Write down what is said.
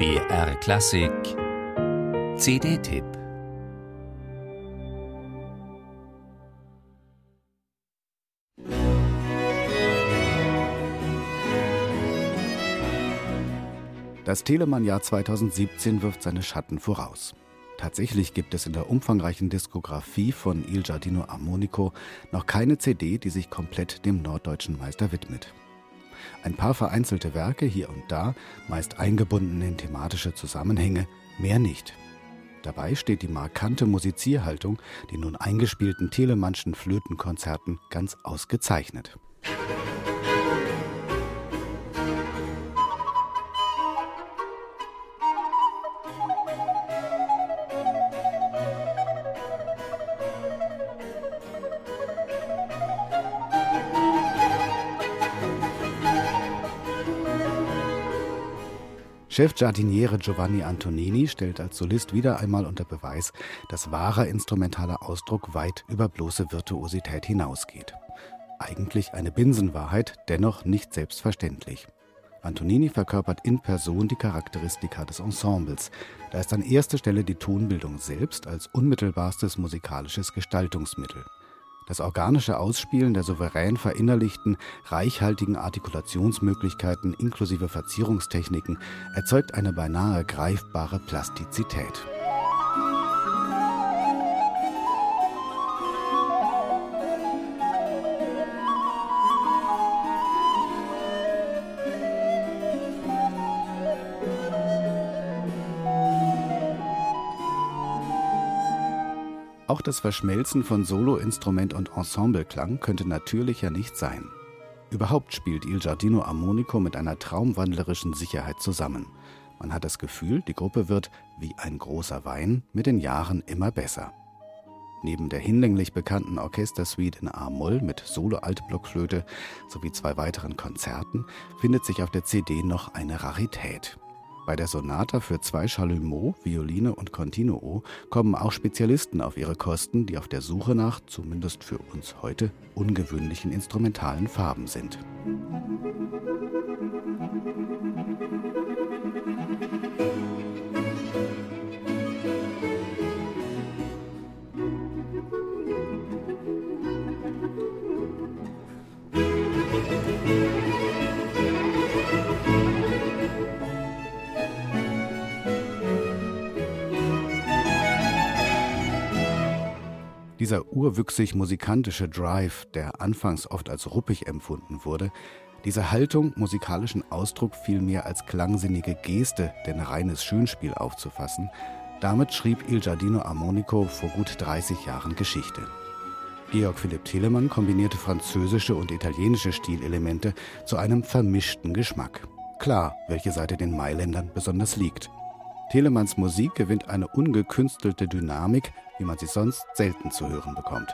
BR Klassik CD-Tipp Das Telemann-Jahr 2017 wirft seine Schatten voraus. Tatsächlich gibt es in der umfangreichen Diskografie von Il Giardino Armonico noch keine CD, die sich komplett dem norddeutschen Meister widmet. Ein paar vereinzelte Werke hier und da, meist eingebunden in thematische Zusammenhänge, mehr nicht. Dabei steht die markante Musizierhaltung den nun eingespielten Telemannschen Flötenkonzerten ganz ausgezeichnet. Chef Giardiniere Giovanni Antonini stellt als Solist wieder einmal unter Beweis, dass wahrer instrumentaler Ausdruck weit über bloße Virtuosität hinausgeht. Eigentlich eine Binsenwahrheit, dennoch nicht selbstverständlich. Antonini verkörpert in Person die Charakteristika des Ensembles. Da ist an erster Stelle die Tonbildung selbst als unmittelbarstes musikalisches Gestaltungsmittel. Das organische Ausspielen der souverän verinnerlichten, reichhaltigen Artikulationsmöglichkeiten inklusive Verzierungstechniken erzeugt eine beinahe greifbare Plastizität. Auch das Verschmelzen von Soloinstrument und Ensembleklang könnte natürlicher nicht sein. Überhaupt spielt Il Giardino Armonico mit einer traumwandlerischen Sicherheit zusammen. Man hat das Gefühl, die Gruppe wird, wie ein großer Wein, mit den Jahren immer besser. Neben der hinlänglich bekannten Orchestersuite in A-Moll mit Solo-Altblockflöte sowie zwei weiteren Konzerten findet sich auf der CD noch eine Rarität. Bei der Sonata für zwei Chalumeau, Violine und Continuo kommen auch Spezialisten auf ihre Kosten, die auf der Suche nach, zumindest für uns heute, ungewöhnlichen instrumentalen Farben sind. Dieser urwüchsig musikantische Drive, der anfangs oft als ruppig empfunden wurde, diese Haltung, musikalischen Ausdruck vielmehr als klangsinnige Geste, denn reines Schönspiel aufzufassen, damit schrieb Il Giardino Armonico vor gut 30 Jahren Geschichte. Georg Philipp Telemann kombinierte französische und italienische Stilelemente zu einem vermischten Geschmack. Klar, welche Seite den Mailändern besonders liegt. Telemanns Musik gewinnt eine ungekünstelte Dynamik, wie man sie sonst selten zu hören bekommt.